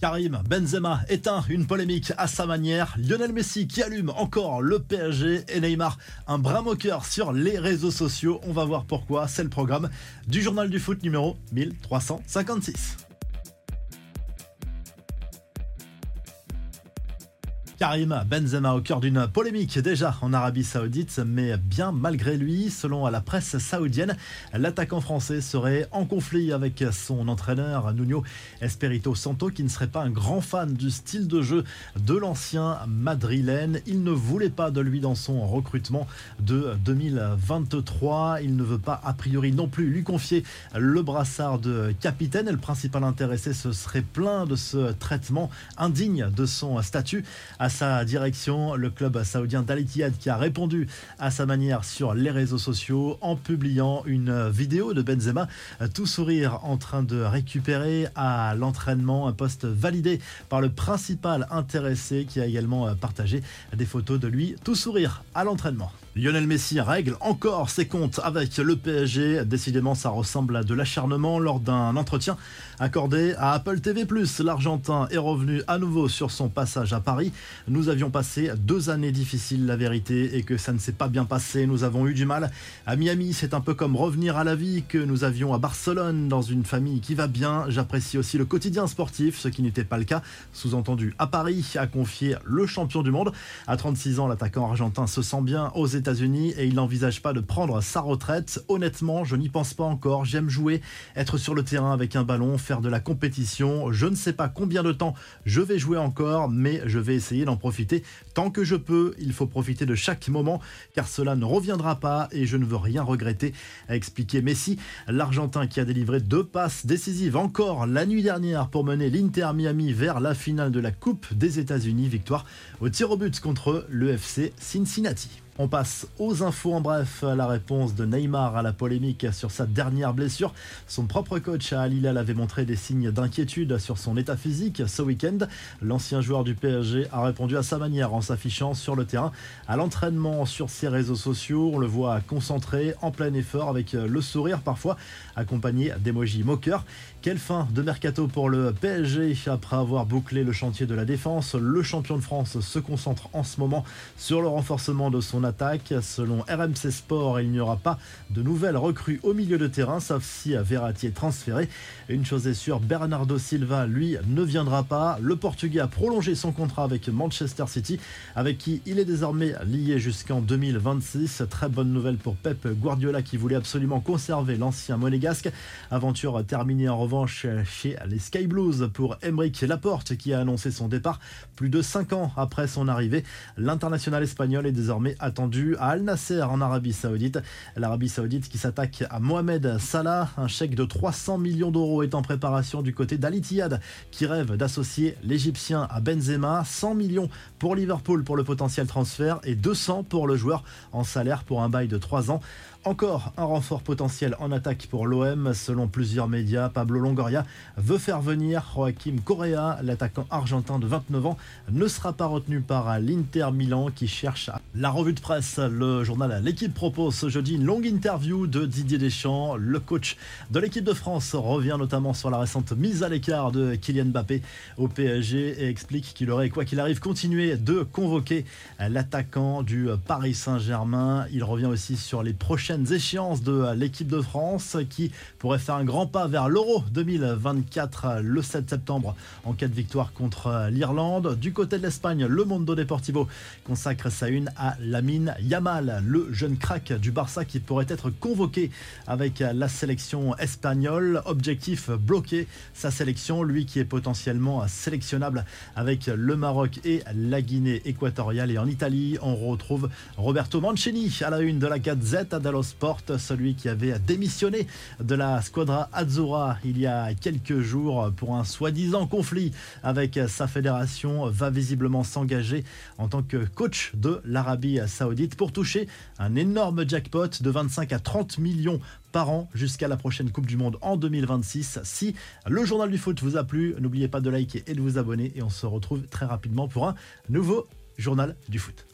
Karim Benzema éteint une polémique à sa manière. Lionel Messi qui allume encore le PSG et Neymar un bras moqueur sur les réseaux sociaux. On va voir pourquoi. C'est le programme du journal du foot numéro 1356. Karim Benzema au cœur d'une polémique déjà en Arabie Saoudite, mais bien malgré lui, selon la presse saoudienne, l'attaquant français serait en conflit avec son entraîneur Nuno Espirito Santo, qui ne serait pas un grand fan du style de jeu de l'ancien madrilène. Il ne voulait pas de lui dans son recrutement de 2023. Il ne veut pas a priori non plus lui confier le brassard de capitaine. Et le principal intéressé se serait plein de ce traitement indigne de son statut sa direction. Le club saoudien Al qui a répondu à sa manière sur les réseaux sociaux en publiant une vidéo de Benzema tout sourire en train de récupérer à l'entraînement un poste validé par le principal intéressé qui a également partagé des photos de lui tout sourire à l'entraînement. Lionel Messi règle encore ses comptes avec le PSG. Décidément, ça ressemble à de l'acharnement lors d'un entretien accordé à Apple TV+. L'Argentin est revenu à nouveau sur son passage à Paris. Nous avions passé deux années difficiles, la vérité, et que ça ne s'est pas bien passé. Nous avons eu du mal. À Miami, c'est un peu comme revenir à la vie que nous avions à Barcelone, dans une famille qui va bien. J'apprécie aussi le quotidien sportif, ce qui n'était pas le cas. Sous-entendu, à Paris, a confié le champion du monde. À 36 ans, l'attaquant argentin se sent bien aux Et il n'envisage pas de prendre sa retraite. Honnêtement, je n'y pense pas encore. J'aime jouer, être sur le terrain avec un ballon, faire de la compétition. Je ne sais pas combien de temps je vais jouer encore, mais je vais essayer d'en profiter tant que je peux. Il faut profiter de chaque moment car cela ne reviendra pas et je ne veux rien regretter, a expliqué Messi, l'Argentin qui a délivré deux passes décisives encore la nuit dernière pour mener l'Inter Miami vers la finale de la Coupe des États-Unis. Victoire au tir au but contre le FC Cincinnati. On passe aux infos en bref. La réponse de Neymar à la polémique sur sa dernière blessure. Son propre coach à Al avait montré des signes d'inquiétude sur son état physique ce week-end. L'ancien joueur du PSG a répondu à sa manière en s'affichant sur le terrain à l'entraînement sur ses réseaux sociaux. On le voit concentré, en plein effort, avec le sourire parfois, accompagné d'émojis moqueurs. Quelle fin de mercato pour le PSG après avoir bouclé le chantier de la défense. Le champion de France se concentre en ce moment sur le renforcement de son Selon RMC Sport, il n'y aura pas de nouvelles recrues au milieu de terrain, sauf si Verratti est transféré. Une chose est sûre, Bernardo Silva, lui, ne viendra pas. Le Portugais a prolongé son contrat avec Manchester City, avec qui il est désormais lié jusqu'en 2026. Très bonne nouvelle pour Pep Guardiola qui voulait absolument conserver l'ancien monégasque. Aventure terminée en revanche chez les Sky Blues pour Emeric Laporte qui a annoncé son départ plus de 5 ans après son arrivée. L'international espagnol est désormais attendu à Al Nasser en Arabie Saoudite. L'Arabie Saoudite qui s'attaque à Mohamed Salah. Un chèque de 300 millions d'euros est en préparation du côté d'Al qui rêve d'associer l'Égyptien à Benzema. 100 millions pour Liverpool pour le potentiel transfert et 200 pour le joueur en salaire pour un bail de 3 ans. Encore un renfort potentiel en attaque pour l'OM. Selon plusieurs médias, Pablo Longoria veut faire venir Joaquim Correa, l'attaquant argentin de 29 ans, ne sera pas retenu par l'Inter Milan qui cherche la revue de presse. Le journal L'équipe propose ce jeudi une longue interview de Didier Deschamps. Le coach de l'équipe de France revient notamment sur la récente mise à l'écart de Kylian Mbappé au PSG et explique qu'il aurait, quoi qu'il arrive, continué de convoquer l'attaquant du Paris Saint-Germain. Il revient aussi sur les prochaines échéances de l'équipe de France qui pourrait faire un grand pas vers l'Euro 2024 le 7 septembre en cas de victoire contre l'Irlande. Du côté de l'Espagne, le Mondo Deportivo consacre sa une Lamine Yamal, le jeune crack du Barça qui pourrait être convoqué avec la sélection espagnole. Objectif bloqué sa sélection, lui qui est potentiellement sélectionnable avec le Maroc et la Guinée équatoriale. Et en Italie, on retrouve Roberto Mancini à la une de la Gazette dello Sport, celui qui avait démissionné de la Squadra Azzurra il y a quelques jours pour un soi-disant conflit avec sa fédération, va visiblement s'engager en tant que coach de l'Arabie Saoudite pour toucher un énorme jackpot de 25 à 30 millions par an jusqu'à la prochaine Coupe du Monde en 2026. Si le journal du foot vous a plu, n'oubliez pas de liker et de vous abonner et on se retrouve très rapidement pour un nouveau journal du foot.